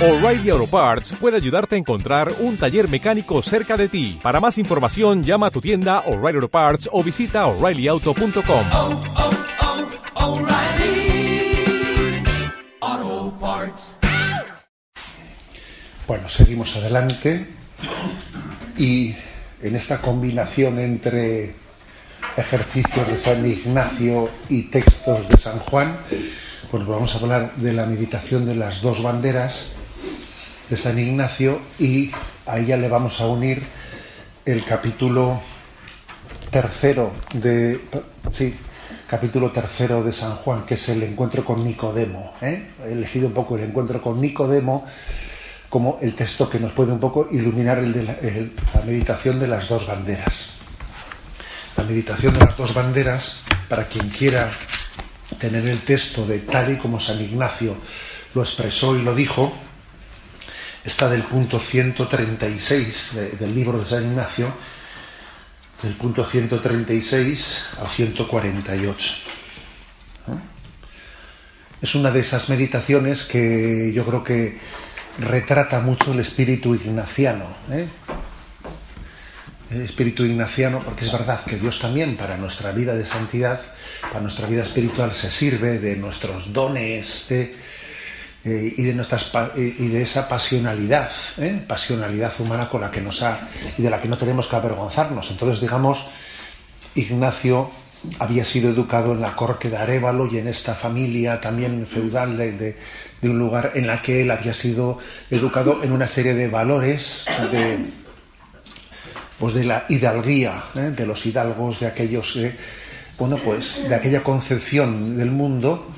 O'Reilly Auto Parts puede ayudarte a encontrar un taller mecánico cerca de ti. Para más información, llama a tu tienda O'Reilly Auto Parts o visita oreillyauto.com. oh, oh, O'Reilly Auto Parts. Bueno, seguimos adelante y en esta combinación entre ejercicios de San Ignacio y textos de San Juan, pues vamos a hablar de la meditación de las dos banderas de San Ignacio y a ella le vamos a unir el capítulo tercero de sí, capítulo tercero de San Juan, que es el encuentro con Nicodemo. ¿eh? He elegido un poco el encuentro con Nicodemo como el texto que nos puede un poco iluminar el de la, la meditación de las dos banderas. La meditación de las dos banderas, para quien quiera tener el texto de tal y como San Ignacio lo expresó y lo dijo, está del punto 136 de, del libro de San Ignacio, del punto 136 al 148. Es una de esas meditaciones que yo creo que retrata mucho el espíritu ignaciano. ¿eh? El espíritu ignaciano, porque es verdad que Dios también para nuestra vida de santidad, para nuestra vida espiritual, se sirve de nuestros dones eh, eh, y, de nuestras, y de esa pasionalidad, ¿eh? pasionalidad humana con la que nos ha y de la que no tenemos que avergonzarnos. Entonces, digamos, Ignacio había sido educado en la corte de Arévalo y en esta familia también feudal de, de, un lugar en la que él había sido educado en una serie de valores de, pues de la hidalguía, ¿eh? de los hidalgos, de aquellos, eh, bueno, pues de aquella concepción del mundo,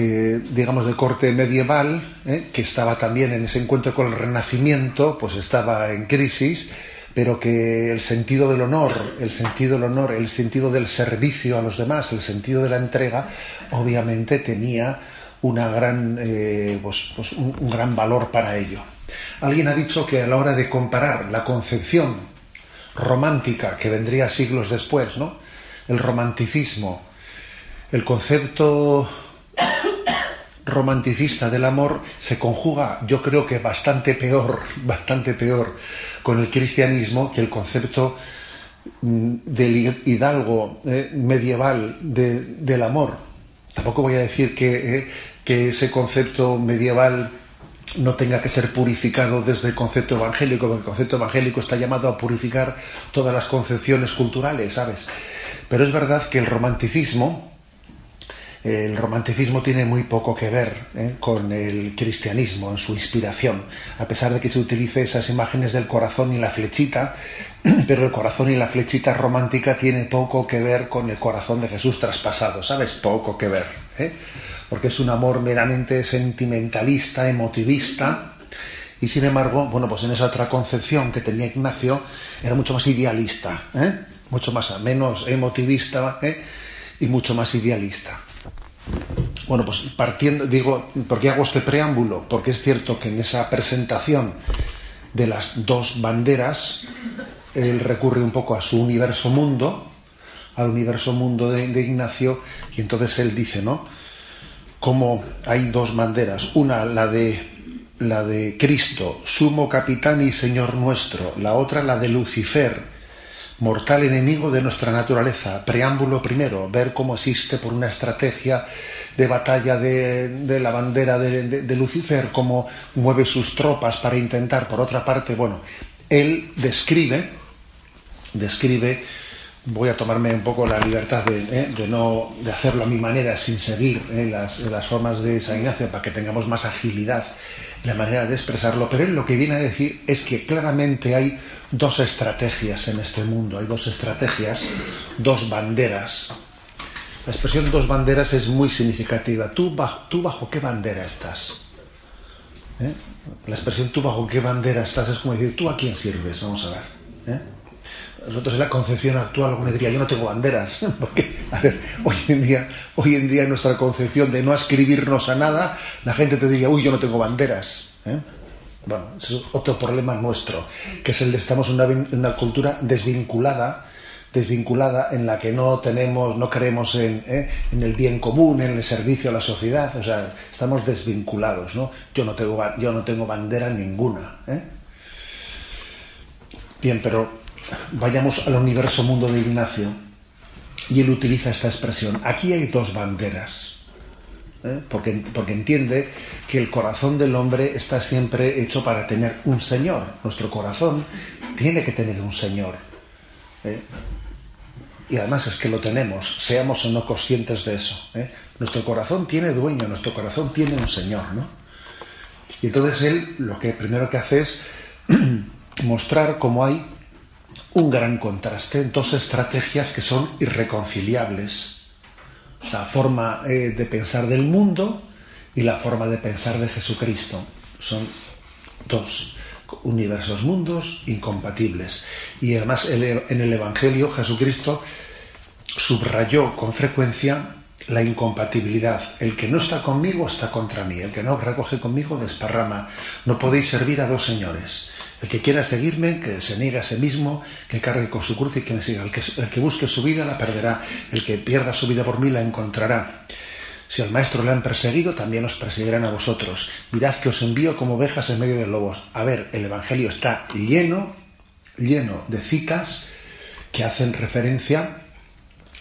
eh, digamos, de corte medieval, que estaba también en ese encuentro con el Renacimiento, pues estaba en crisis, pero que el sentido del honor, el sentido del honor, el sentido del servicio a los demás, el sentido de la entrega, obviamente tenía una gran, eh, pues, pues un, un, gran valor para ello. Alguien ha dicho que a la hora de comparar la concepción romántica que vendría siglos después, ¿no? El romanticismo, el concepto romanticista del amor se conjuga, yo creo que bastante peor, bastante peor con el cristianismo que el concepto del hidalgo eh, medieval de, del amor. Tampoco voy a decir que, eh, que, ese concepto medieval no tenga que ser purificado desde el concepto evangélico, porque el concepto evangélico está llamado a purificar todas las concepciones culturales, ¿sabes? Pero es verdad que el romanticismo, el romanticismo tiene muy poco que ver ¿eh? con el cristianismo en su inspiración, a pesar de que se utilice esas imágenes del corazón y la flechita, pero el corazón y la flechita romántica tiene poco que ver con el corazón de Jesús traspasado, ¿sabes? Poco que ver, ¿eh? porque es un amor meramente sentimentalista, emotivista, y sin embargo, bueno, pues en esa otra concepción que tenía Ignacio era mucho más idealista, ¿eh? mucho más menos emotivista ¿eh? y mucho más idealista. Bueno, pues partiendo, digo, ¿por qué hago este preámbulo? Porque es cierto que en esa presentación de las dos banderas, él recurre un poco a su universo mundo, al universo mundo de, de Ignacio, y entonces él dice, ¿no? Como hay dos banderas, una la de la de Cristo, sumo capitán y Señor nuestro, la otra la de Lucifer, mortal enemigo de nuestra naturaleza. Preámbulo primero, ver cómo existe por una estrategia de batalla de, de la bandera de, Lucifer, cómo mueve sus tropas para intentar, por otra parte, bueno, él describe, describe, voy a tomarme un poco la libertad de, eh, de no de hacerlo a mi manera sin seguir eh, las, formas de San Ignacio para que tengamos más agilidad la manera de expresarlo, pero él lo que viene a decir es que claramente hay dos estrategias en este mundo, hay dos estrategias, dos banderas. La expresión dos banderas es muy significativa. ¿Tú bajo, tú bajo qué bandera estás? ¿Eh? La expresión tú bajo qué bandera estás es como decir, ¿tú a quién sirves? Vamos a ver. Nosotros en la concepción actual alguna diría, yo no tengo banderas, porque, a ver, hoy en día, hoy en día nuestra concepción de no ascribirnos a nada, la gente te diría, uy, yo no tengo banderas. ¿Eh? Bueno, ese es otro problema nuestro, que es el de estamos en una, cultura desvinculada desvinculada en la que no tenemos, no creemos en, ¿eh? en, el bien común, en el servicio a la sociedad, o sea, estamos desvinculados, ¿no? Yo no tengo, yo no tengo bandera ninguna. ¿eh? Bien, pero vayamos al universo mundo de Ignacio y él utiliza esta expresión. Aquí hay dos banderas. ¿eh? Porque, porque entiende que el corazón del hombre está siempre hecho para tener un Señor. Nuestro corazón tiene que tener un Señor. ¿eh? Y además es que lo tenemos, seamos o no conscientes de eso. ¿eh? Nuestro corazón tiene dueño, nuestro corazón tiene un Señor, ¿no? Y entonces él lo que primero que hace es mostrar cómo hay un gran contraste dos estrategias que son irreconciliables. La forma eh, de pensar del mundo y la forma de pensar de Jesucristo. Son dos universos mundos incompatibles. Y además en el Evangelio Jesucristo subrayó con frecuencia la incompatibilidad. El que no está conmigo está contra mí. El que no recoge conmigo desparrama. No podéis servir a dos señores. El que quiera seguirme, que se niegue a sí mismo, que cargue con su cruz y que me siga. El que, busque su vida la perderá. El que pierda su vida por mí la encontrará. Si al maestro le han perseguido, también os perseguirán a vosotros. Mirad que os envío como ovejas en medio de lobos. A ver, el Evangelio está lleno, lleno de citas que hacen referencia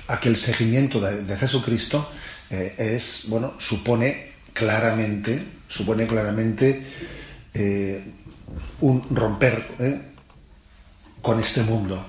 a que el seguimiento de, de Jesucristo eh, es, bueno, supone claramente, supone claramente eh, un romper eh, con este mundo.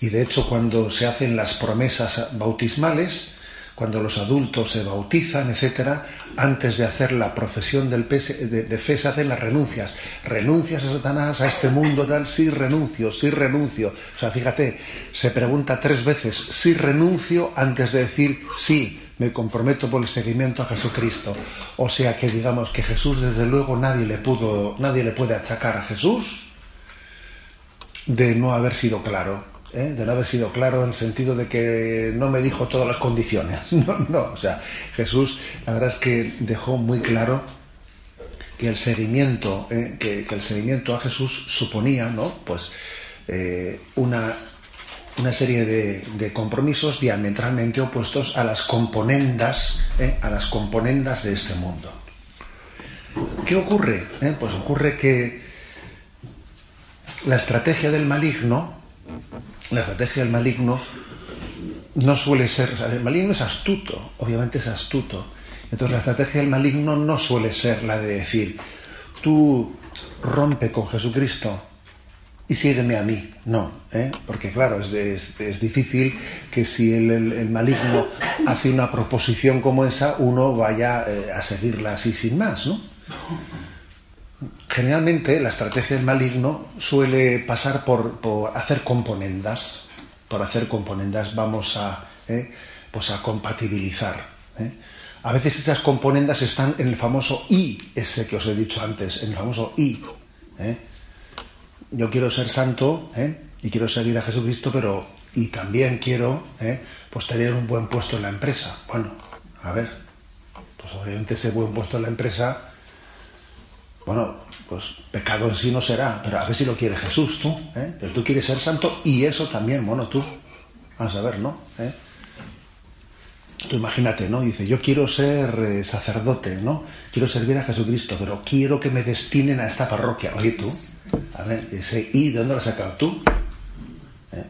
Y de hecho, cuando se hacen las promesas bautismales, cuando los adultos se bautizan, etcétera, antes de hacer la profesión del de, fe se hacen las renuncias. Renuncias a Satanás, a este mundo tal, sí renuncio, sí renuncio. O sea, fíjate, se pregunta tres veces, sí renuncio, antes de decir sí, me comprometo por el seguimiento a Jesucristo. O sea que digamos que Jesús, desde luego, nadie le pudo, nadie le puede achacar a Jesús de no haber sido claro ¿eh? de no haber sido claro en el sentido de que no me dijo todas las condiciones. No, no, o sea, Jesús la verdad es que dejó muy claro que el seguimiento, ¿eh? que, el seguimiento a Jesús suponía, ¿no? Pues eh, una, una serie de, compromisos diametralmente opuestos a las componendas, a las componendas de este mundo. ¿Qué ocurre? Pues ocurre que la estrategia del maligno la estrategia del maligno no suele ser, el maligno es astuto, obviamente es astuto. Entonces la estrategia del maligno no suele ser la de decir, tú rompe con Jesucristo y sígueme a mí. No, ¿eh? porque claro, es, es, difícil que si el, maligno hace una proposición como esa, uno vaya eh, a seguirla así sin más, ¿no? generalmente la estrategia del maligno suele pasar por, hacer componendas. Por hacer componendas vamos a, eh, pues a compatibilizar. Eh. A veces esas componendas están en el famoso I, ese que os he dicho antes, en el famoso I. Eh. Yo quiero ser santo y quiero seguir a Jesucristo, pero y también quiero pues tener un buen puesto en la empresa. Bueno, a ver, pues obviamente ese buen puesto en la empresa bueno, pues pecado en sí no será, pero a ver si lo quiere Jesús, tú, ¿eh? Pero tú quieres ser santo y eso también, bueno, tú, vamos a ver, ¿no? ¿Eh? Tú imagínate, ¿no? Dice, yo quiero ser eh, sacerdote, ¿no? Quiero servir a Jesucristo, pero quiero que me destinen a esta parroquia. Oye, tú, a ver, ese ¿y de dónde lo has sacado tú? ¿Eh?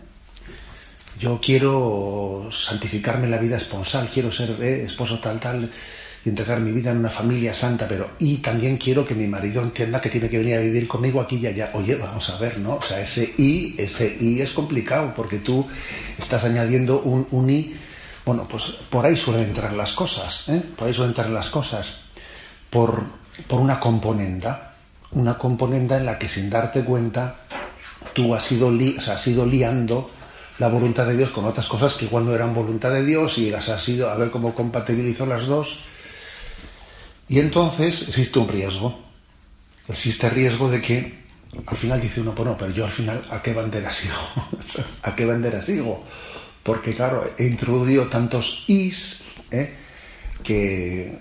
Yo quiero santificarme en la vida esponsal, quiero ser esposo tal, tal y entregar mi vida en una familia santa, pero y también quiero que mi marido entienda que tiene que venir a vivir conmigo aquí y allá. Oye, vamos a ver, ¿no? O sea, ese y, ese y es complicado porque tú estás añadiendo un, un y. Bueno, pues por ahí suelen entrar las cosas, ¿eh? Por ahí suelen entrar las cosas. Por, por una componenda, una componenda en la que sin darte cuenta tú has ido, li, o sea, has ido liando la voluntad de Dios con otras cosas que igual no eran voluntad de Dios y las has ido a ver cómo compatibilizó las dos y entonces existe un riesgo. Existe riesgo de que al final dice uno, bueno, pero yo al final, ¿a qué bandera sigo? ¿A qué bandera sigo? Porque claro, he introducido tantos is, ¿eh? Que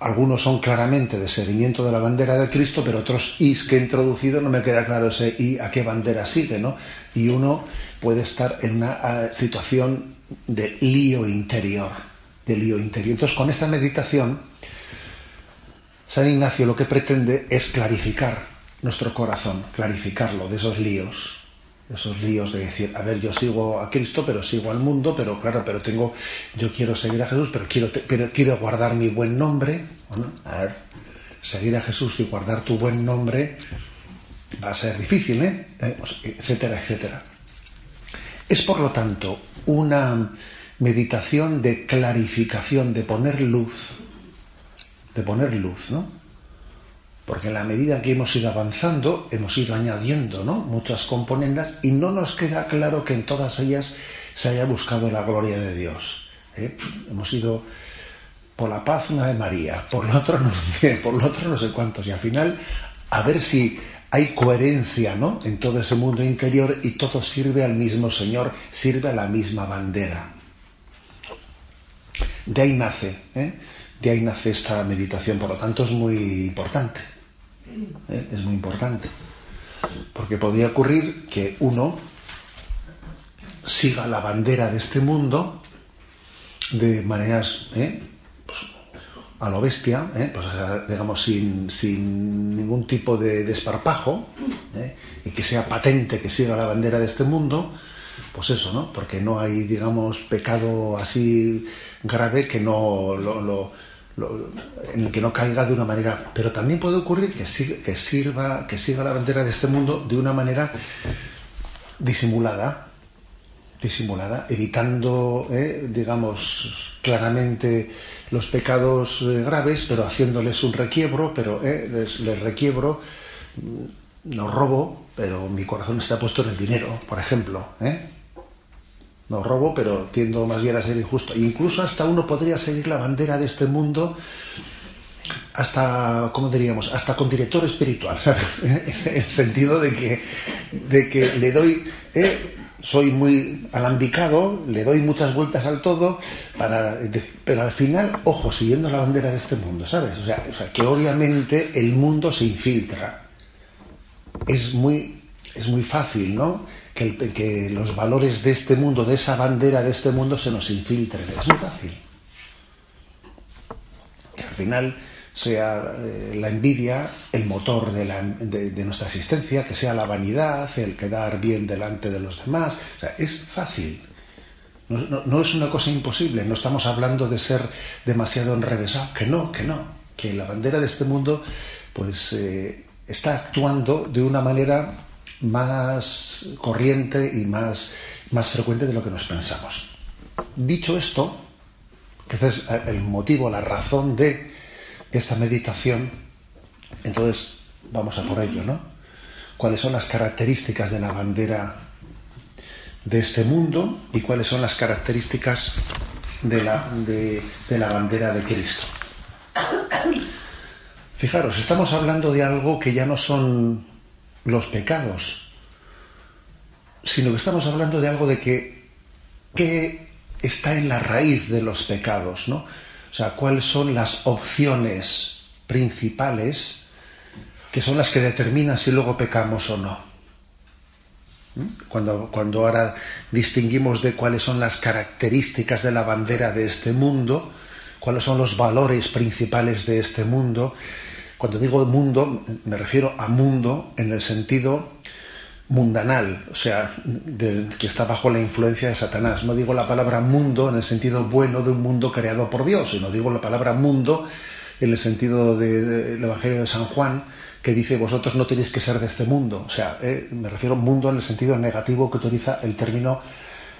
algunos son claramente de seguimiento de la bandera de Cristo, pero otros is que he introducido no me queda claro ese i a qué bandera sigue, ¿no? Y uno puede estar en una ah, situación de lío interior, de lío interior. Entonces, con esta meditación, San Ignacio lo que pretende es clarificar nuestro corazón, clarificarlo de esos líos, esos líos de decir, a ver, yo sigo a Cristo, pero sigo al mundo, pero claro, pero tengo, yo quiero seguir a Jesús, pero quiero, pero quiero guardar mi buen nombre. Bueno, a ver, seguir a Jesús y guardar tu buen nombre va a ser difícil, ¿eh? eh pues, etcétera, etcétera. Es por lo tanto una meditación de clarificación, de poner luz, de poner luz, ¿no? Porque en la medida que hemos ido avanzando, hemos ido añadiendo ¿no? muchas componentes y no nos queda claro que en todas ellas se haya buscado la gloria de Dios. ¿eh? Hemos ido por la paz una de María, por lo otro no sé, por lo otro no sé cuántos, y al final a ver si hay coherencia ¿no? en todo ese mundo interior y todo sirve al mismo Señor, sirve a la misma bandera. De ahí nace, ¿eh? de ahí nace esta meditación, por lo tanto es muy importante. ¿Eh? es muy importante. Porque podría ocurrir que uno siga la bandera de este mundo de maneras ¿eh? pues, a lo bestia, ¿eh? pues, digamos sin, sin, ningún tipo de desparpajo, y que sea patente que siga la bandera de este mundo, pues eso, ¿no? Porque no hay, digamos, pecado así grave que no lo en el que no caiga de una manera. Pero también puede ocurrir que, sirva, que siga la bandera de este mundo de una manera disimulada, disimulada, evitando, eh, digamos, claramente los pecados eh, graves, pero haciéndoles un requiebro, pero eh, les, requiebro, mm, no robo, pero mi corazón está puesto en el dinero, por ejemplo. ¿eh? No robo, pero tiendo más bien a ser injusto. Incluso hasta uno podría seguir la bandera de este mundo hasta, ¿cómo diríamos? Hasta con director espiritual, ¿sabes? en el sentido de que, de que le doy, eh, soy muy alambicado, le doy muchas vueltas al todo, para, pero al final, ojo, siguiendo la bandera de este mundo, ¿sabes? O sea, o sea que obviamente el mundo se infiltra. Es muy, es muy fácil, ¿no? Que, los valores de este mundo, de esa bandera de este mundo, se nos infiltren. Es muy fácil. Que al final sea eh, la envidia el motor de, nuestra existencia, que sea la vanidad, el quedar bien delante de los demás. O sea, es fácil. No, es una cosa imposible. No estamos hablando de ser demasiado enrevesado. Que no, que no. Que la bandera de este mundo, pues, eh, está actuando de una manera más corriente y más, más frecuente de lo que nos pensamos. Dicho esto, que este es el motivo, la razón de esta meditación, entonces vamos a por ello, ¿no? ¿Cuáles son las características de la bandera de este mundo y cuáles son las características de la, de la bandera de Cristo? Fijaros, estamos hablando de algo que ya no son los pecados, sino que estamos hablando de algo de que, que está en la raíz de los pecados, ¿no? O sea, cuáles son las opciones principales que son las que determinan si luego pecamos o no. ¿Mm? Cuando, cuando ahora distinguimos de cuáles son las características de la bandera de este mundo, cuáles son los valores principales de este mundo, cuando digo mundo, me refiero a mundo en el sentido mundanal, o sea, que está bajo la influencia de Satanás. No digo la palabra mundo en el sentido bueno de un mundo creado por Dios, sino digo la palabra mundo en el sentido del Evangelio de San Juan, que dice vosotros no tenéis que ser de este mundo. O sea, eh, me refiero a mundo en el sentido negativo que utiliza el término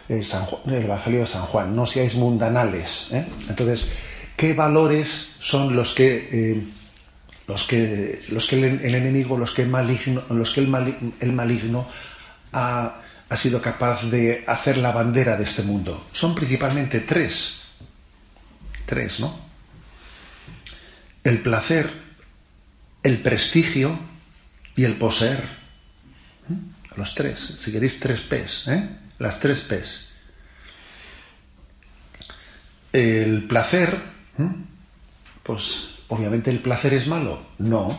eh, el Evangelio de San Juan. No seáis mundanales. ¿eh? Entonces, ¿qué valores son los que los que, los que el, enemigo, los que el maligno, los que el, maligno ha, ha sido capaz de hacer la bandera de este mundo. Son principalmente tres. Tres, ¿no? El placer, el prestigio y el poseer. ¿Mm? Los tres, si queréis tres P's, ¿eh? Las tres P's. El placer. Pues obviamente el placer es malo, no.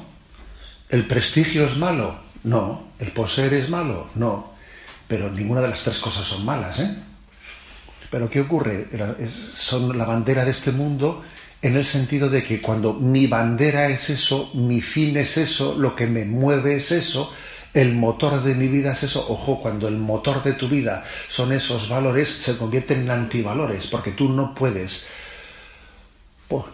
El prestigio es malo, no. El poseer es malo, no. Pero ninguna de las tres cosas son malas, ¿eh? Pero ¿qué ocurre? Son la bandera de este mundo en el sentido de que cuando mi bandera es eso, mi fin es eso, lo que me mueve es eso, el motor de mi vida es eso, ojo, cuando el motor de tu vida son esos valores, se convierten en antivalores, porque tú no puedes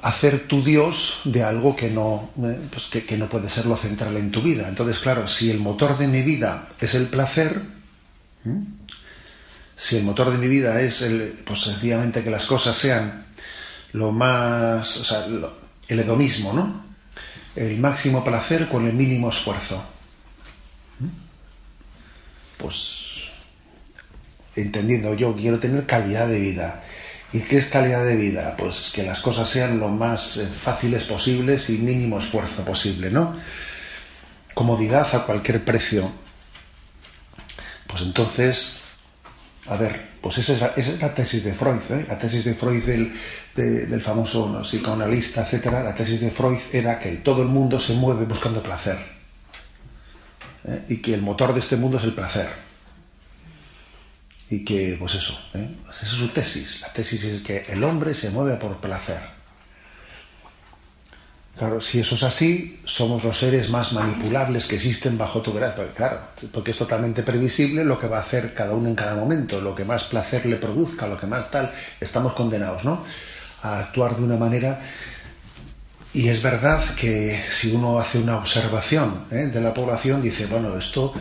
hacer tu Dios de algo que no, eh, pues que, no puede ser lo central en tu vida. Entonces, claro, si el motor de mi vida es el placer, si el motor de mi vida es el, pues sencillamente que las cosas sean lo más, o sea, el hedonismo, ¿no? El máximo placer con el mínimo esfuerzo. Pues entendiendo, yo quiero tener calidad de vida ¿Y qué es calidad de vida? Pues que las cosas sean lo más eh, fáciles posibles y mínimo esfuerzo posible, ¿no? Comodidad a cualquier precio. Pues entonces, a ver, pues esa es la, tesis de Freud, ¿eh? la tesis de Freud del, del famoso psicoanalista, etcétera. La tesis de Freud era que todo el mundo se mueve buscando placer ¿eh? y que el motor de este mundo es el placer y que, pues eso, ¿eh? esa es su tesis. La tesis es que el hombre se mueve por placer. Claro, si eso es así, somos los seres más manipulables que existen bajo tu gracia. Claro, porque es totalmente previsible lo que va a hacer cada uno en cada momento, lo que más placer le produzca, lo que más tal, estamos condenados, ¿no? A actuar de una manera. Y es verdad que si uno hace una observación ¿eh? de la población, dice, bueno, esto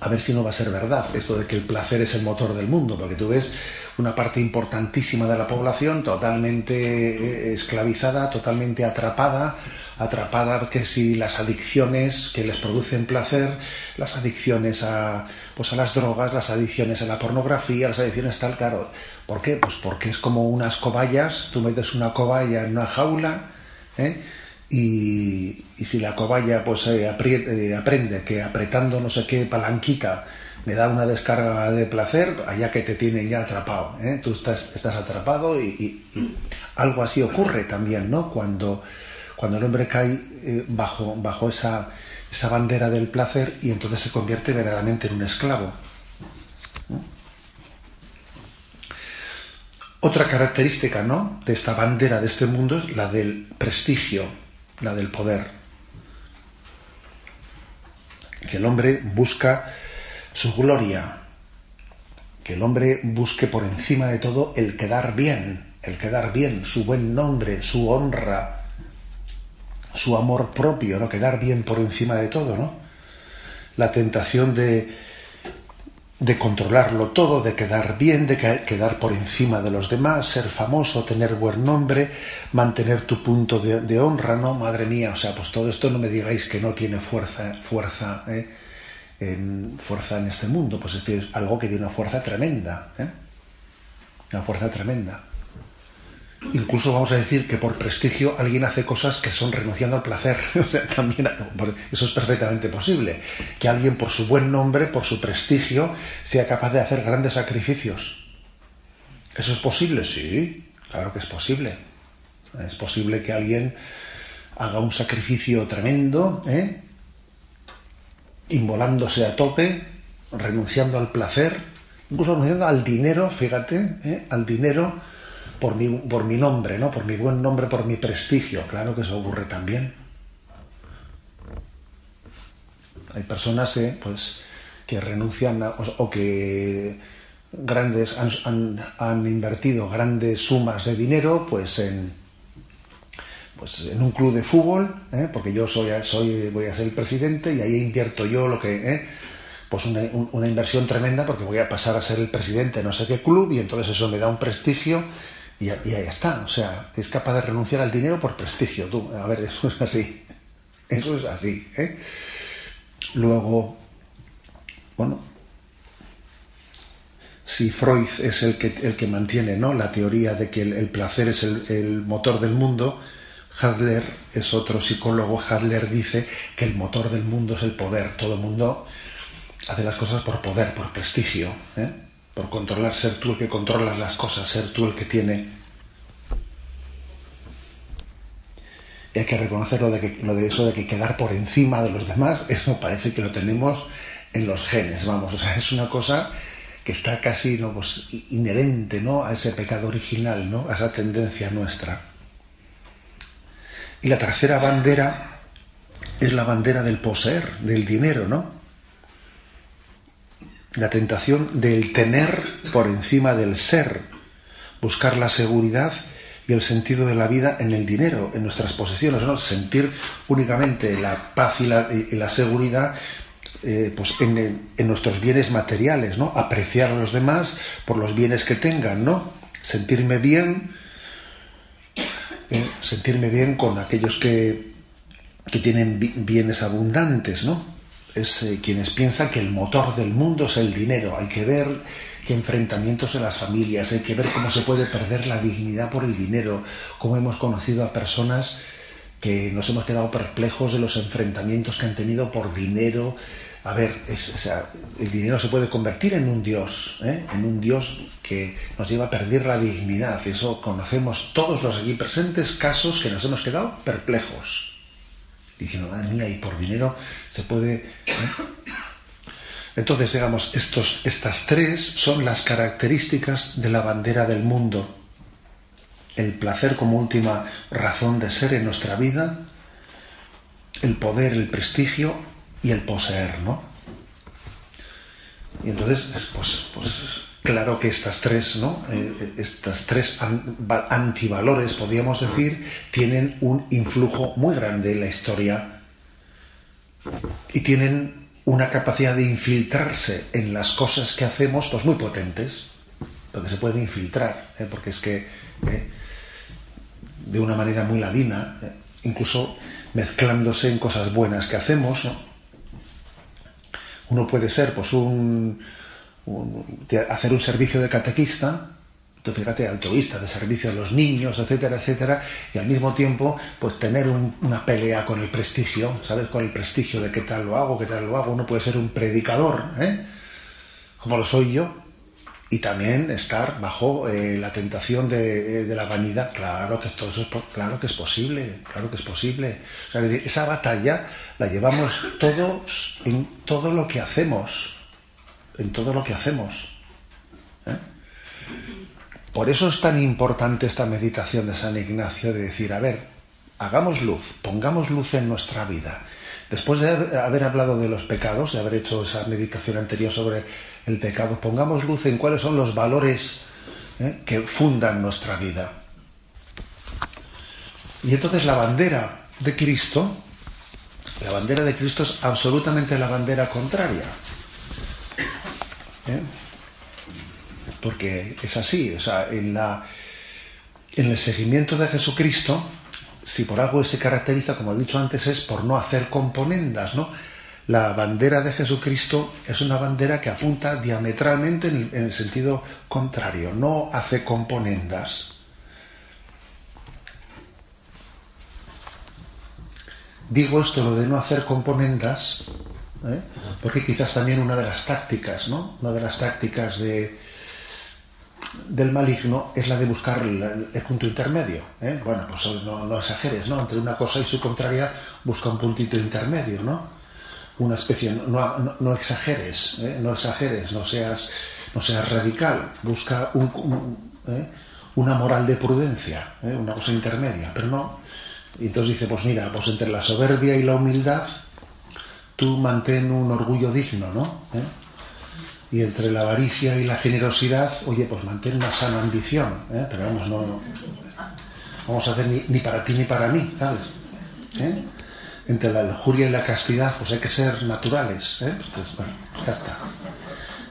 a ver si no va a ser verdad esto de que el placer es el motor del mundo, porque tú ves una parte importantísima de la población totalmente eh, esclavizada, totalmente atrapada, atrapada que si las adicciones que les producen placer, las adicciones a pues a las drogas, las adicciones a la pornografía, las adicciones tal, claro, ¿por qué? Pues porque es como unas cobayas, tú metes una cobaya en una jaula, ¿eh? Y, si la cobaya pues eh, eh, aprende que apretando no sé qué palanquita me da una descarga de placer, allá que te tienen ya atrapado, ¿eh? tú estás, estás atrapado y, algo así ocurre también, ¿no? Cuando, cuando el hombre cae bajo, bajo esa, esa bandera del placer y entonces se convierte verdaderamente en un esclavo. Otra característica ¿no? de esta bandera de este mundo es la del prestigio, la del poder. Que el hombre busca su gloria, que el hombre busque por encima de todo el quedar bien, el quedar bien, su buen nombre, su honra, su amor propio, ¿no? Quedar bien por encima de todo, ¿no? La tentación de de controlarlo todo, de quedar bien, de quedar por encima de los demás, ser famoso, tener buen nombre, mantener tu punto de, honra, ¿no? Madre mía, o sea, pues todo esto no me digáis que no tiene fuerza, fuerza, ¿eh? en, fuerza en este mundo, pues es algo que tiene una fuerza tremenda, ¿eh? Una fuerza tremenda. Incluso vamos a decir que por prestigio alguien hace cosas que son renunciando al placer. también eso es perfectamente posible. Que alguien por su buen nombre, por su prestigio, sea capaz de hacer grandes sacrificios. ¿Eso es posible? Sí, claro que es posible. Es posible que alguien haga un sacrificio tremendo, ¿eh? involándose a tope, renunciando al placer, incluso renunciando al dinero, fíjate, ¿eh? al dinero por mi, por mi nombre, ¿no? Por mi buen nombre, por mi prestigio. Claro que eso ocurre también. Hay personas eh, pues, que renuncian o, que grandes han, han, invertido grandes sumas de dinero pues en pues en un club de fútbol ¿eh? porque yo soy soy voy a ser el presidente y ahí invierto yo lo que ¿eh? pues una, una, inversión tremenda porque voy a pasar a ser el presidente de no sé qué club y entonces eso me da un prestigio y, ahí está. O sea, es capaz de renunciar al dinero por prestigio. Tú, a ver, eso es así. Eso es así. ¿eh? Luego, bueno, si Freud es el que, el que mantiene ¿no? la teoría de que el, placer es el, el, motor del mundo, Hadler es otro psicólogo. Hadler dice que el motor del mundo es el poder. Todo el mundo hace las cosas por poder, por prestigio. ¿eh? Por controlar, ser tú el que controlas las cosas, ser tú el que tiene Y hay que reconocer lo de, que, lo de eso de que quedar por encima de los demás, eso parece que lo tenemos en los genes, vamos, o sea, es una cosa que está casi ¿no? pues, inherente ¿no? a ese pecado original, ¿no? a esa tendencia nuestra. Y la tercera bandera es la bandera del poseer, del dinero, ¿no? La tentación del tener por encima del ser, buscar la seguridad y el sentido de la vida en el dinero, en nuestras posesiones, ¿no? Sentir únicamente la paz y la, y la seguridad eh, pues en, en, nuestros bienes materiales, ¿no? Apreciar a los demás por los bienes que tengan, ¿no? Sentirme bien, eh, sentirme bien con aquellos que, que tienen bienes abundantes, ¿no? Es eh, quienes piensan que el motor del mundo es el dinero. Hay que ver qué enfrentamientos en las familias, hay que ver cómo se puede perder la dignidad por el dinero, cómo hemos conocido a personas que nos hemos quedado perplejos de los enfrentamientos que han tenido por dinero, a ver, es, el dinero se puede convertir en un Dios, ¿eh? en un Dios que nos lleva a perder la dignidad. Eso conocemos todos los aquí presentes casos que nos hemos quedado perplejos. Diciendo, madre mía, y por dinero se puede. ¿eh? Entonces, digamos, estos, estas tres son las características de la bandera del mundo. El placer como última razón de ser en nuestra vida, el poder, el prestigio y el poseer, ¿no? Y entonces, pues, pues claro que estas tres, ¿no? Eh, estas tres antivalores, podríamos decir, tienen un influjo muy grande en la historia y tienen una capacidad de infiltrarse en las cosas que hacemos, pues muy potentes, porque se pueden infiltrar, ¿eh? porque es que ¿eh? de una manera muy ladina, incluso mezclándose en cosas buenas que hacemos, ¿no? Uno puede ser, pues, un, un hacer un servicio de catequista, tú fíjate, altruista, de servicio a los niños, etcétera, etcétera, y al mismo tiempo, pues tener un, una pelea con el prestigio, ¿sabes? Con el prestigio de qué tal lo hago, qué tal lo hago. Uno puede ser un predicador, ¿eh? Como lo soy yo, y también estar bajo eh, la tentación de, de, la vanidad. Claro que todo eso es, claro que es posible, claro que es posible. O sea, esa batalla la llevamos todos en todo lo que hacemos, en todo lo que hacemos. ¿eh? Por eso es tan importante esta meditación de San Ignacio de decir, a ver, hagamos luz, pongamos luz en nuestra vida. Después de haber hablado de los pecados, de haber hecho esa meditación anterior sobre el pecado, pongamos luz en cuáles son los valores ¿eh? que fundan nuestra vida. Y entonces la bandera de Cristo, la bandera de Cristo es absolutamente la bandera contraria. ¿Eh? Porque es así, o sea, en, el seguimiento de Jesucristo, si por algo se caracteriza, como he dicho antes, es por no hacer componendas, ¿no? La bandera de Jesucristo es una bandera que apunta diametralmente en el sentido contrario, no hace componendas. Digo esto, lo de no hacer componendas, ¿eh? porque quizás también una de las tácticas, ¿no? Una de las tácticas de, del maligno es la de buscar el, el punto intermedio. ¿eh? Bueno, pues no, no, exageres, ¿no? Entre una cosa y su contraria, busca un puntito intermedio, ¿no? Una especie, no, no, no exageres, ¿eh? no exageres, no seas, no seas radical, busca un, un, ¿eh? una moral de prudencia, una cosa intermedia, pero no. Y entonces dice, pues mira, pues entre la soberbia y la humildad, tú mantén un orgullo digno, ¿no? y entre la avaricia y la generosidad, oye, pues mantén una sana ambición, ¿eh? pero vamos, no, no, vamos a hacer ni, ni, para ti ni para mí, ¿sabes? ¿Eh? Entre la lujuria y la castidad, pues hay que ser naturales, ¿eh? Entonces, bueno, ya está.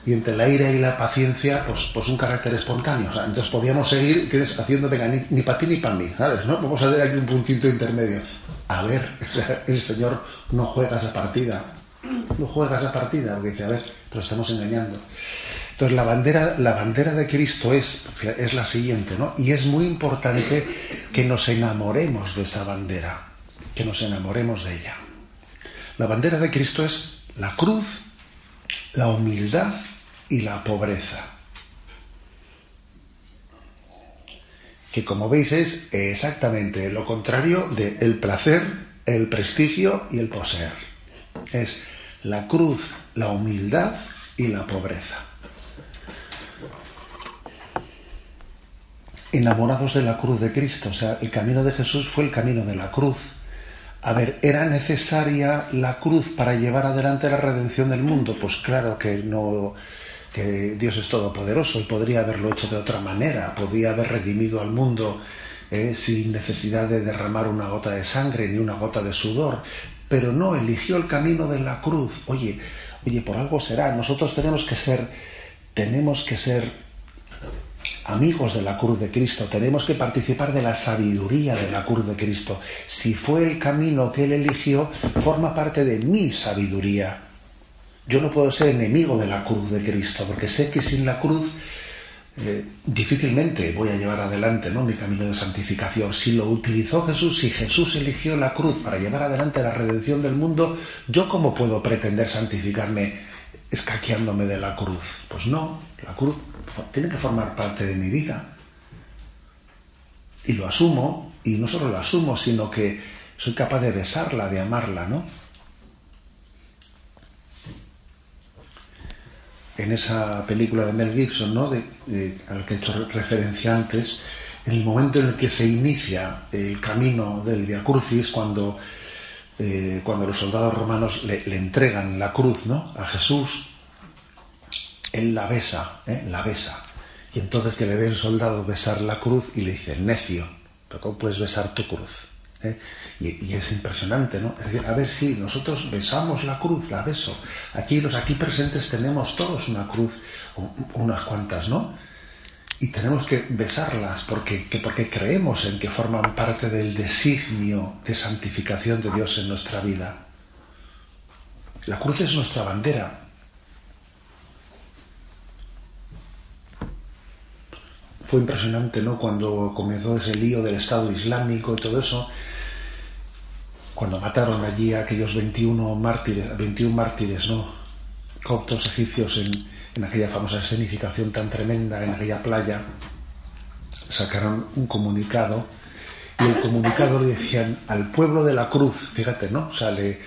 Y entre la ira y la paciencia, pues, pues un carácter espontáneo. O sea, entonces podíamos seguir haciendo, venga, ni, ni para ti ni para mí, ¿sabes? ¿no? Vamos a ver aquí un puntito intermedio. A ver, el Señor no juega esa partida. No juega esa partida, porque dice, a ver, pero estamos engañando. Entonces la bandera, la bandera de Cristo es, es la siguiente, ¿no? Y es muy importante que nos enamoremos de esa bandera, que nos enamoremos de ella. La bandera de Cristo es la cruz, la humildad y la pobreza. Que como veis es exactamente lo contrario de el placer, el prestigio y el poseer. Es la cruz, la humildad y la pobreza. Enamorados de la cruz de Cristo, o sea, el camino de Jesús fue el camino de la cruz. A ver, ¿era necesaria la cruz para llevar adelante la redención del mundo? Pues claro que no, que Dios es todopoderoso y podría haberlo hecho de otra manera, podía haber redimido al mundo eh, sin necesidad de derramar una gota de sangre ni una gota de sudor, pero no, eligió el camino de la cruz. Oye, oye, por algo será, nosotros tenemos que ser, tenemos que ser amigos de la cruz de Cristo, tenemos que participar de la sabiduría de la cruz de Cristo. Si fue el camino que Él eligió, forma parte de mi sabiduría. Yo no puedo ser enemigo de la cruz de Cristo, porque sé que sin la cruz eh, difícilmente voy a llevar adelante ¿no? mi camino de santificación. Si lo utilizó Jesús, si Jesús eligió la cruz para llevar adelante la redención del mundo, ¿yo cómo puedo pretender santificarme escaqueándome de la cruz? Pues no, la cruz tiene que formar parte de mi vida. Y lo asumo, y no solo lo asumo, sino que soy capaz de besarla, de amarla, ¿no? En esa película de Mel Gibson, ¿no? de, al que he hecho referencia antes, el momento en el que se inicia el camino del Via Crucis, cuando, eh, cuando los soldados romanos le, entregan la cruz ¿no? a Jesús, él la besa, ¿eh? la besa. Y entonces que le ve el soldado besar la cruz y le dice, necio, ¿pero cómo puedes besar tu cruz? ¿Eh? Y, es impresionante, ¿no? Es decir, a ver si nosotros besamos la cruz, la beso. Aquí los aquí presentes tenemos todos una cruz, unas cuantas, ¿no? Y tenemos que besarlas porque, porque creemos en que forman parte del designio de santificación de Dios en nuestra vida. La cruz es nuestra bandera. Fue impresionante, ¿no? Cuando comenzó ese lío del Estado Islámico y todo eso, cuando mataron allí a aquellos 21 mártires, 21 mártires, ¿no? Coptos egipcios en, en aquella famosa escenificación tan tremenda en aquella playa, sacaron un comunicado y el comunicado le decían al pueblo de la cruz, fíjate, ¿no? O sea, le,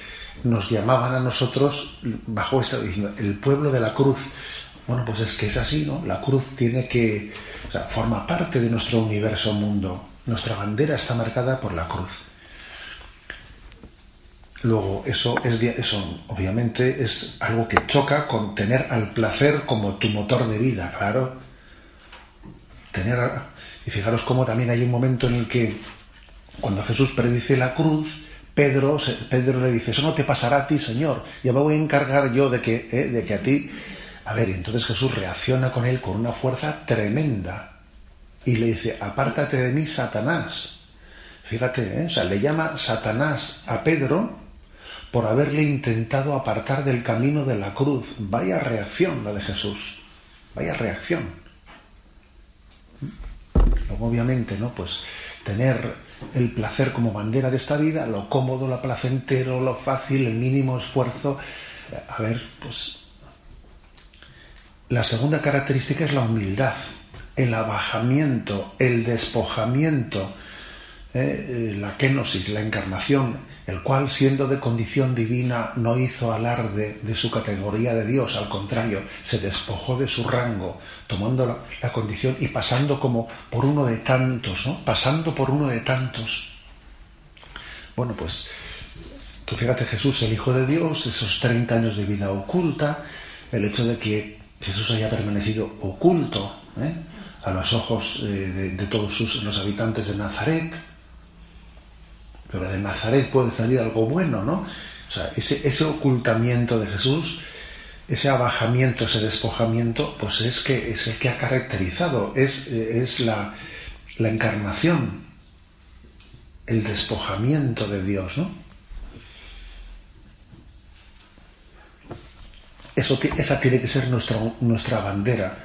nos llamaban a nosotros bajo esa diciendo el pueblo de la cruz. Bueno, pues es que es así, ¿no? La cruz tiene que, o sea, forma parte de nuestro universo mundo. Nuestra bandera está marcada por la cruz. Luego, eso, es, eso obviamente es algo que choca con tener al placer como tu motor de vida, claro. Tener, y fijaros cómo también hay un momento en el que, cuando Jesús predice la cruz, Pedro, Pedro le dice, eso no te pasará a ti, Señor, ya me voy a encargar yo de que, eh, de que a ti... A ver, entonces Jesús reacciona con él con una fuerza tremenda y le dice, apártate de mí, Satanás. Fíjate, ¿eh? o sea, le llama Satanás a Pedro por haberle intentado apartar del camino de la cruz. Vaya reacción la de Jesús. Vaya reacción. Luego, obviamente, ¿no? Pues tener el placer como bandera de esta vida, lo cómodo, lo placentero, lo fácil, el mínimo esfuerzo. A ver, pues. La segunda característica es la humildad, el abajamiento, el despojamiento, ¿eh? la kenosis, la encarnación, el cual, siendo de condición divina, no hizo alarde de su categoría de Dios, al contrario, se despojó de su rango, tomando la, condición y pasando como por uno de tantos, ¿no? Pasando por uno de tantos. Bueno, pues tú fíjate Jesús, el Hijo de Dios, esos 30 años de vida oculta, el hecho de que Jesús haya permanecido oculto ¿eh? a los ojos eh, de, todos los habitantes de Nazaret, pero de Nazaret puede salir algo bueno, ¿no? O sea, ese, ese ocultamiento de Jesús, ese abajamiento, ese despojamiento, pues es que es el que ha caracterizado, es, es la, encarnación, el despojamiento de Dios, ¿no? Eso, esa tiene que ser nuestra bandera.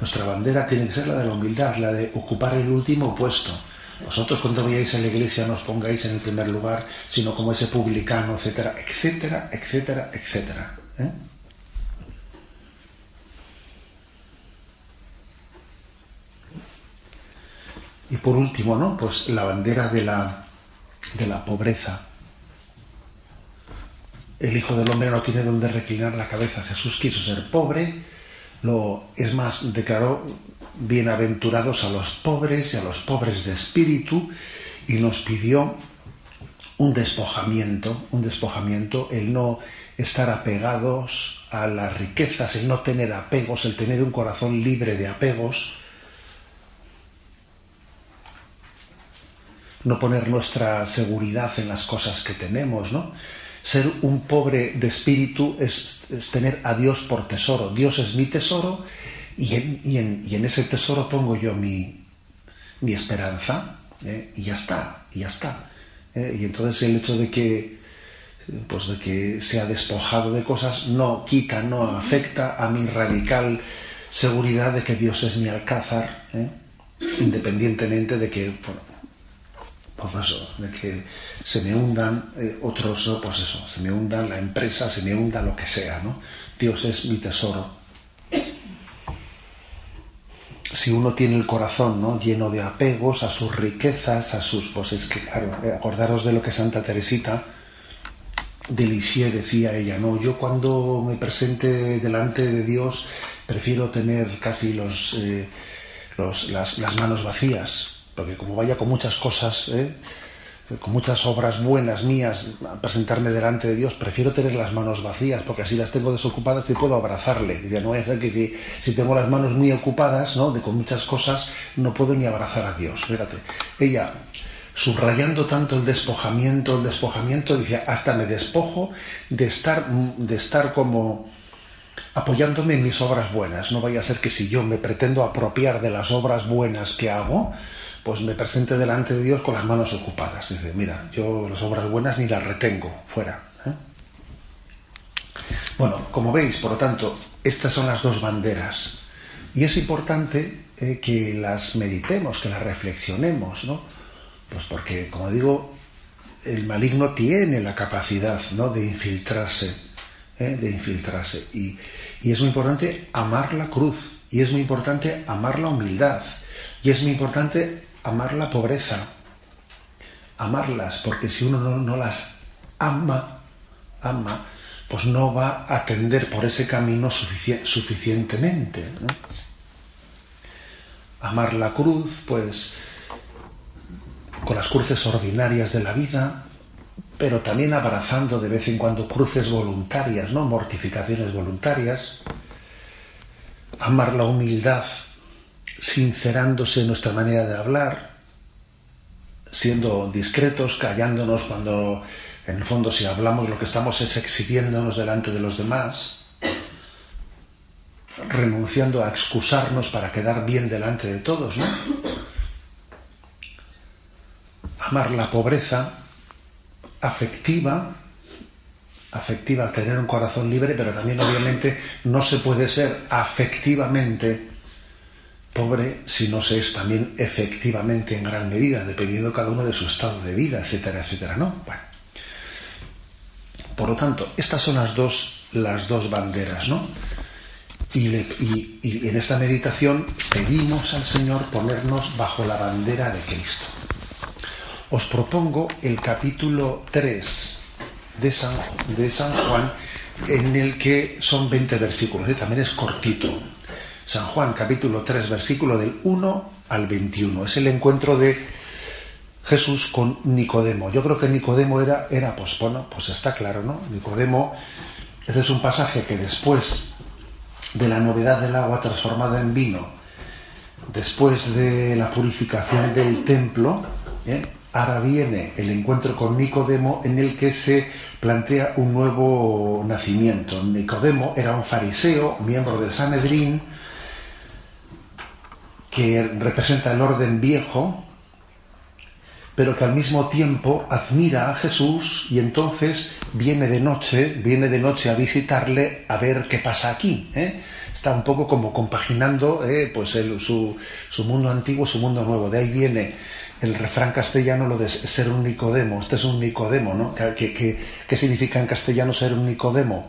Nuestra bandera tiene que ser la de la humildad, la de ocupar el último puesto vosotros cuando vayáis a la iglesia no os pongáis en el primer lugar, sino como ese publicano, etcétera, etcétera, etcétera, etcétera. ¿eh? Y por último, ¿no? Pues la bandera de la, de la pobreza. El Hijo del Hombre no tiene donde reclinar la cabeza. Jesús quiso ser pobre, lo, es más, declaró bienaventurados a los pobres y a los pobres de espíritu y nos pidió un despojamiento, un despojamiento, el no estar apegados a las riquezas, el no tener apegos, el tener un corazón libre de apegos, no poner nuestra seguridad en las cosas que tenemos, ¿no? Ser un pobre de espíritu es, es tener a Dios por tesoro. Dios es mi tesoro y en, ese tesoro pongo yo mi, esperanza ¿eh? y ya está, y ya está. ¿eh? Y entonces el hecho de que pues de que sea despojado de cosas no quita, no afecta a mi radical seguridad de que Dios es mi alcázar, ¿eh? independientemente de que, pues eso, de que se me hundan eh, otros, pues eso, se me hundan la empresa, se me hunda lo que sea, ¿no? Dios es mi tesoro. Si uno tiene el corazón ¿no? lleno de apegos a sus riquezas, a sus, pues es que claro, eh, acordaros de lo que Santa Teresita de Lisieux decía ella, no, yo cuando me presente delante de Dios prefiero tener casi los, eh, los las, las manos vacías, porque como vaya con muchas cosas, ¿eh? Con muchas obras buenas mías a presentarme delante de Dios, prefiero tener las manos vacías, porque así las tengo desocupadas y puedo abrazarle. Dice, no voy a que si, tengo las manos muy ocupadas, ¿no? De con muchas cosas, no puedo ni abrazar a Dios. Fíjate, ella, subrayando tanto el despojamiento, el despojamiento, decía, hasta me despojo de estar, de estar como apoyándome en mis obras buenas. No vaya a ser que si yo me pretendo apropiar de las obras buenas que hago, pues me presente delante de Dios con las manos ocupadas. Dice, mira, yo las obras buenas ni las retengo, fuera. ¿eh? Bueno, como veis, por lo tanto, estas son las dos banderas. Y es importante eh, que las meditemos, que las reflexionemos, ¿no? Pues porque, como digo, el maligno tiene la capacidad ¿no? de infiltrarse, ¿eh? de infiltrarse. Y, y es muy importante amar la cruz, y es muy importante amar la humildad, y es muy importante amar la pobreza, amarlas, porque si uno no, las ama, ama, pues no va a atender por ese camino sufici suficientemente. Amar la cruz, pues con las cruces ordinarias de la vida, pero también abrazando de vez en cuando cruces voluntarias, ¿no? Mortificaciones voluntarias. Amar la humildad, sincerándose en nuestra manera de hablar, siendo discretos, callándonos cuando en el fondo si hablamos lo que estamos es exhibiéndonos delante de los demás, renunciando a excusarnos para quedar bien delante de todos, ¿no? Amar la pobreza afectiva, afectiva, tener un corazón libre, pero también obviamente no se puede ser afectivamente pobre si no se es también efectivamente en gran medida, dependiendo cada uno de su estado de vida, etcétera, etcétera, ¿no? Bueno. Por lo tanto, estas son las dos, las dos banderas, ¿no? Y, y, y, en esta meditación pedimos al Señor ponernos bajo la bandera de Cristo. Os propongo el capítulo 3 de San, de San Juan, en el que son 20 versículos, ¿eh? también es cortito. San Juan capítulo 3 versículo del 1 al 21. Es el encuentro de Jesús con Nicodemo. Yo creo que Nicodemo era, era pues bueno, pues está claro, ¿no? Nicodemo, ese es un pasaje que después de la novedad del agua transformada en vino, después de la purificación del templo, ¿eh? ahora viene el encuentro con Nicodemo en el que se plantea un nuevo nacimiento. Nicodemo era un fariseo, miembro del Sanedrín, que representa el orden viejo, pero que al mismo tiempo admira a Jesús y entonces viene de noche, viene de noche a visitarle a ver qué pasa aquí. ¿eh? Está un poco como compaginando ¿eh? pues el, su, su, mundo antiguo, su mundo nuevo. De ahí viene el refrán castellano lo de ser un Nicodemo. Este es un Nicodemo, ¿no? ¿Qué, qué, qué significa en castellano ser un Nicodemo?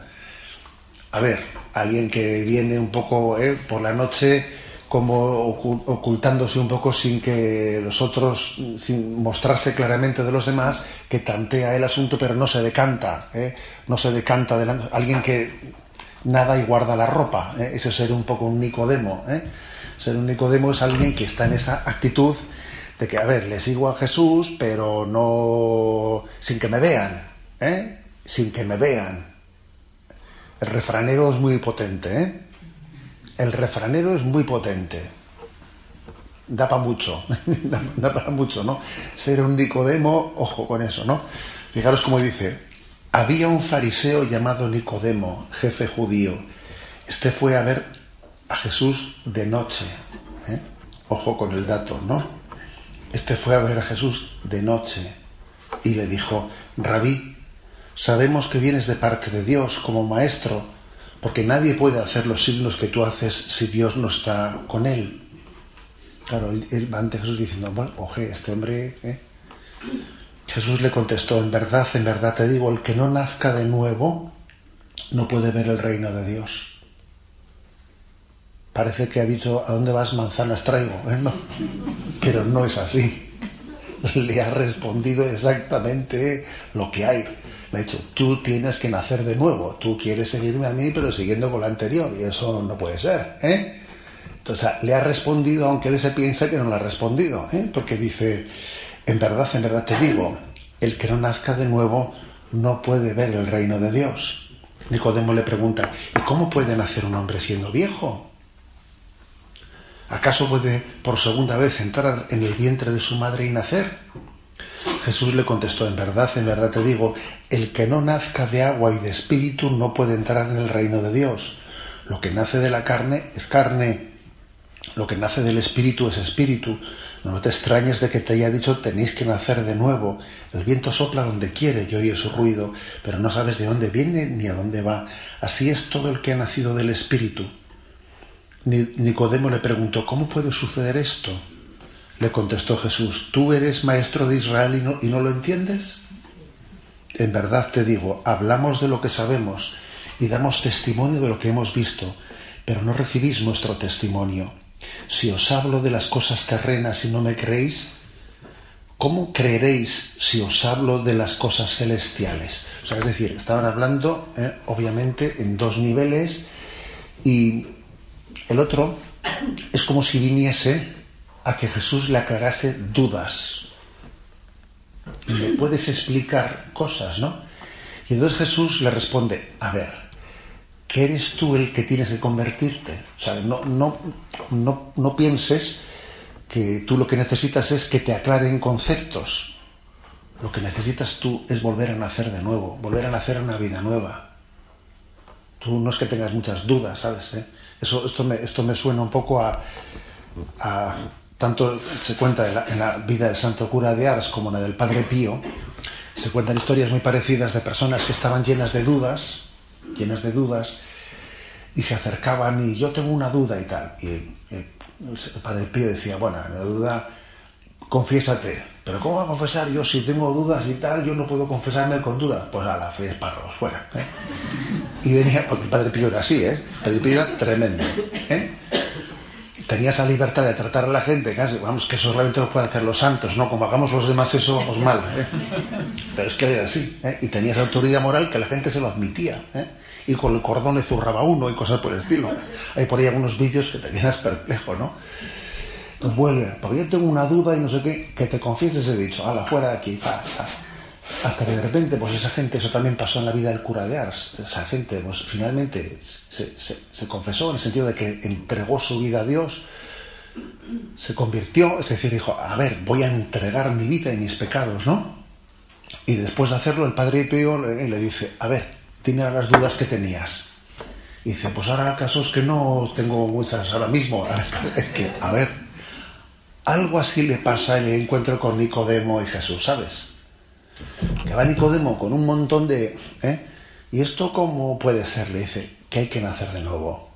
A ver, alguien que viene un poco ¿eh? por la noche como ocultándose un poco sin que los otros, sin mostrarse claramente de los demás, que tantea el asunto pero no se decanta, ¿eh? no se decanta de alguien que nada y guarda la ropa, ¿eh? ese ser un poco un Nicodemo. ¿eh? Ser un Nicodemo es alguien que está en esa actitud de que, a ver, le sigo a Jesús, pero no sin que me vean, ¿eh? sin que me vean. El refranero es muy potente, ¿eh? El refranero es muy potente. Da para mucho, da, para mucho, ¿no? Ser un Nicodemo, ojo con eso, ¿no? Fijaros cómo dice, había un fariseo llamado Nicodemo, jefe judío. Este fue a ver a Jesús de noche. ¿eh? Ojo con el dato, ¿no? Este fue a ver a Jesús de noche y le dijo, Rabí, sabemos que vienes de parte de Dios como maestro porque nadie puede hacer los signos que tú haces si Dios no está con él. Claro, él va ante Jesús diciendo, bueno, oje, este hombre... ¿eh? Jesús le contestó, en verdad, en verdad te digo, el que no nazca de nuevo no puede ver el reino de Dios. Parece que ha dicho, ¿a dónde vas manzanas traigo? ¿Eh? Pero no es así. Le ha respondido exactamente lo que hay. Le ha dicho, tú tienes que nacer de nuevo, tú quieres seguirme a mí, pero siguiendo con la anterior, y eso no puede ser, ¿eh? Entonces, le ha respondido, aunque él se piensa que no le ha respondido, ¿eh? Porque dice, en verdad, en verdad te digo, el que no nazca de nuevo no puede ver el reino de Dios. Nicodemo le pregunta, ¿y cómo puede nacer un hombre siendo viejo? ¿Acaso puede por segunda vez entrar en el vientre de su madre y nacer? Jesús le contestó, en verdad, en verdad te digo, el que no nazca de agua y de espíritu no puede entrar en el reino de Dios. Lo que nace de la carne es carne, lo que nace del espíritu es espíritu. No te extrañes de que te haya dicho tenéis que nacer de nuevo. El viento sopla donde quiere y oye su ruido, pero no sabes de dónde viene ni a dónde va. Así es todo el que ha nacido del espíritu. Nicodemo le preguntó, ¿cómo puede suceder esto? Le contestó Jesús, ¿tú eres maestro de Israel y no, lo entiendes? En verdad te digo, hablamos de lo que sabemos y damos testimonio de lo que hemos visto, pero no recibís nuestro testimonio. Si os hablo de las cosas terrenas y no me creéis, ¿cómo creeréis si os hablo de las cosas celestiales? O sea, es decir, estaban hablando, eh, obviamente, en dos niveles y el otro es como si viniese a que Jesús le aclarase dudas. Y le puedes explicar cosas, ¿no? Y entonces Jesús le responde, a ver, ¿qué eres tú el que tienes que convertirte? O sea, no, no, no, no pienses que tú lo que necesitas es que te aclaren conceptos. Lo que necesitas tú es volver a nacer de nuevo, volver a nacer en una vida nueva. Tú no es que tengas muchas dudas, ¿sabes? ¿Eh? Eso, esto, me, esto me suena un poco a, a tanto se cuenta en la, vida del santo cura de Ars como en la del padre Pío, se cuentan historias muy parecidas de personas que estaban llenas de dudas, llenas de dudas, y se acercaban y yo tengo una duda y tal. Y el, padre Pío decía, bueno, la duda, confiésate. Pero ¿cómo va a confesar yo si tengo dudas y tal? Yo no puedo confesarme con dudas. Pues a la fe parros, fuera. ¿eh? Y venía, porque el padre Pío era así, ¿eh? El padre Pío era tremendo. ¿eh? Tenía esa libertad de tratar a la gente, casi, vamos, que eso realmente lo pueden hacer los santos, ¿no? Como hagamos los demás eso, vamos mal, ¿eh? Pero es que era así, ¿eh? Y tenía esa autoridad moral que la gente se lo admitía, ¿eh? Y con el cordón le zurraba uno y cosas por el estilo. Hay por ahí algunos vídeos que te quedas perplejo, ¿no? Entonces vuelve, porque yo tengo una duda y no sé qué, que te confieses he dicho, ala, fuera de aquí, hasta que de repente, pues esa gente, eso también pasó en la vida del cura de Ars, esa gente, pues finalmente se, confesó en el sentido de que entregó su vida a Dios, se convirtió, es decir, dijo, a ver, voy a entregar mi vida y mis pecados, ¿no? Y después de hacerlo, el padre Pío le, dice, a ver, dime las dudas que tenías. Y dice, pues ahora el caso es que no tengo muchas ahora mismo. Es que, a ver, algo así le pasa en el encuentro con Nicodemo y Jesús, ¿sabes? Que va Nicodemo con un montón de... ¿eh? ¿Y esto cómo puede ser? Le dice, que hay que nacer de nuevo.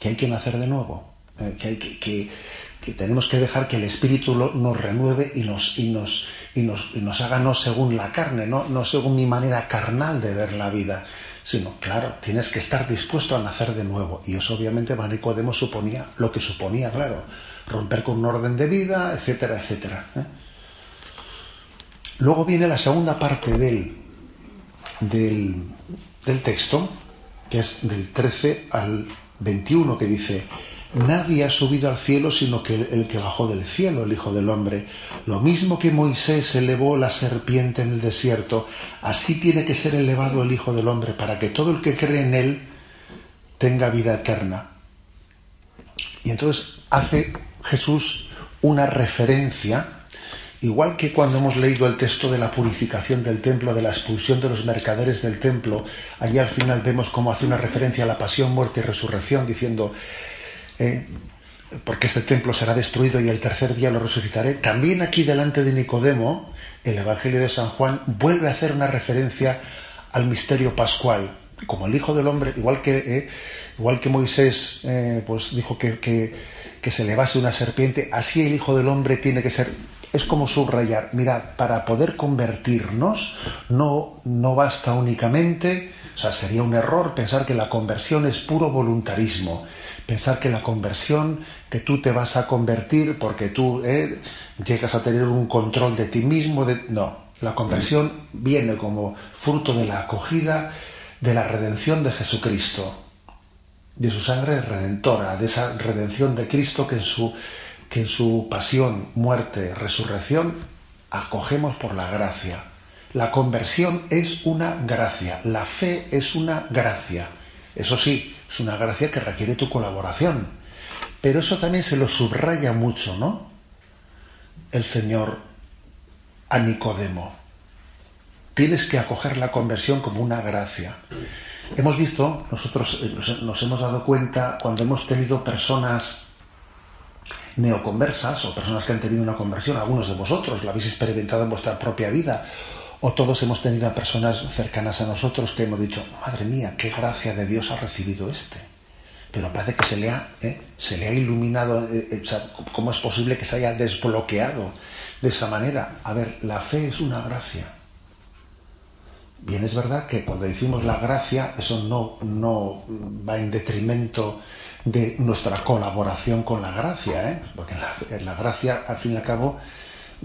Que hay que nacer de nuevo. ¿eh? que, hay que, tenemos que dejar que el Espíritu nos renueve y nos, y nos, y nos, y nos haga no según la carne, no, no según mi manera carnal de ver la vida, sino, claro, tienes que estar dispuesto a nacer de nuevo. Y eso obviamente para Nicodemo suponía lo que suponía, claro, romper con un orden de vida, etcétera, etcétera. ¿eh? Luego viene la segunda parte del, del, texto, que es del 13 al 21, que dice, Nadie ha subido al cielo sino que el, que bajó del cielo, el Hijo del Hombre. Lo mismo que Moisés elevó la serpiente en el desierto, así tiene que ser elevado el Hijo del Hombre para que todo el que cree en él tenga vida eterna. Y entonces hace Jesús una referencia, igual que cuando hemos leído el texto de la purificación del templo, de la expulsión de los mercaderes del templo, allí al final vemos cómo hace una referencia a la pasión, muerte y resurrección, diciendo, ¿eh? porque este templo será destruido y el tercer día lo resucitaré. También aquí delante de Nicodemo, el Evangelio de San Juan vuelve a hacer una referencia al misterio pascual, como el Hijo del Hombre, igual que, ¿eh? igual que Moisés eh, pues dijo que, que, que se levase una serpiente, así el Hijo del Hombre tiene que ser es como subrayar, mirad, para poder convertirnos no, no basta únicamente, o sea, sería un error pensar que la conversión es puro voluntarismo, pensar que la conversión, que tú te vas a convertir porque tú eh, llegas a tener un control de ti mismo, de... no, la conversión viene como fruto de la acogida de la redención de Jesucristo, de su sangre redentora, de esa redención de Cristo que en su, que en su pasión, muerte, resurrección acogemos por la gracia. La conversión es una gracia, la fe es una gracia. Eso sí, es una gracia que requiere tu colaboración. Pero eso también se lo subraya mucho, ¿no? El Señor a Nicodemo. Tienes que acoger la conversión como una gracia. Hemos visto, nosotros eh, nos hemos dado cuenta cuando hemos tenido personas neoconversas o personas que han tenido una conversión, algunos de vosotros lo habéis experimentado en vuestra propia vida, o todos hemos tenido a personas cercanas a nosotros que hemos dicho, madre mía, qué gracia de Dios ha recibido este. Pero parece que se le ha, ¿eh? se le ha iluminado, eh, eh, ¿cómo es posible que se haya desbloqueado de esa manera? A ver, la fe es una gracia. Bien, es verdad que cuando decimos la gracia, eso no, no va en detrimento de nuestra colaboración con la gracia, ¿eh? porque la, gracia, al fin y al cabo,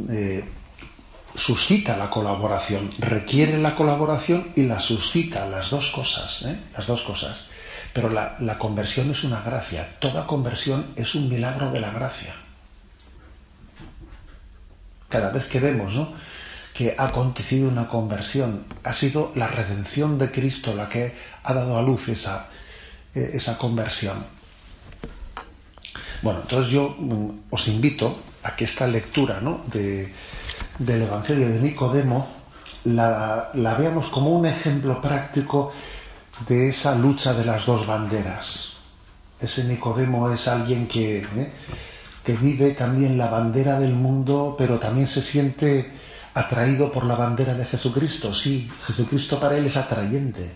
eh, suscita la colaboración, requiere la colaboración y la suscita, las dos cosas, ¿eh? las dos cosas. Pero la, la, conversión es una gracia, toda conversión es un milagro de la gracia. Cada vez que vemos ¿no? que ha acontecido una conversión, ha sido la redención de Cristo la que ha dado a luz esa, eh, esa conversión. Bueno, entonces yo mm, os invito a que esta lectura ¿no? de, del Evangelio de Nicodemo la, veamos como un ejemplo práctico de esa lucha de las dos banderas. Ese Nicodemo es alguien que, ¿eh? que vive también la bandera del mundo, pero también se siente atraído por la bandera de Jesucristo. Sí, Jesucristo para él es atrayente,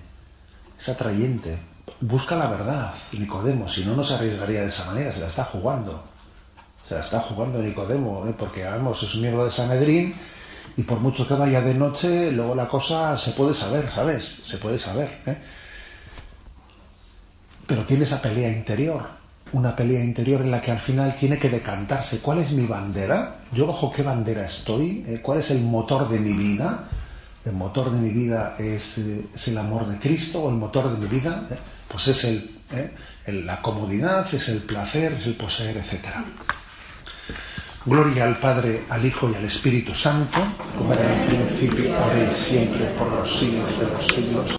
es atrayente. Busca la verdad, Nicodemo, si no, no se arriesgaría de esa manera, se la está jugando se la está jugando Nicodemo, ¿eh? porque vamos, es un miembro de Sanedrín y por mucho que vaya de noche, luego la cosa se puede saber, ¿sabes? Se puede saber. ¿eh? Pero tiene esa pelea interior, una pelea interior en la que al final tiene que decantarse. ¿Cuál es mi bandera? ¿Yo bajo qué bandera estoy? ¿Eh? ¿Cuál es el motor de mi vida? ¿El motor de mi vida es, eh, el amor de Cristo o el motor de mi vida? ¿eh? Pues es el, el, la comodidad, es el placer, es el poseer, etcétera. Gloria al Padre, al Hijo y al Espíritu Santo, como era en el principio, ahora y siempre, por los siglos de los siglos.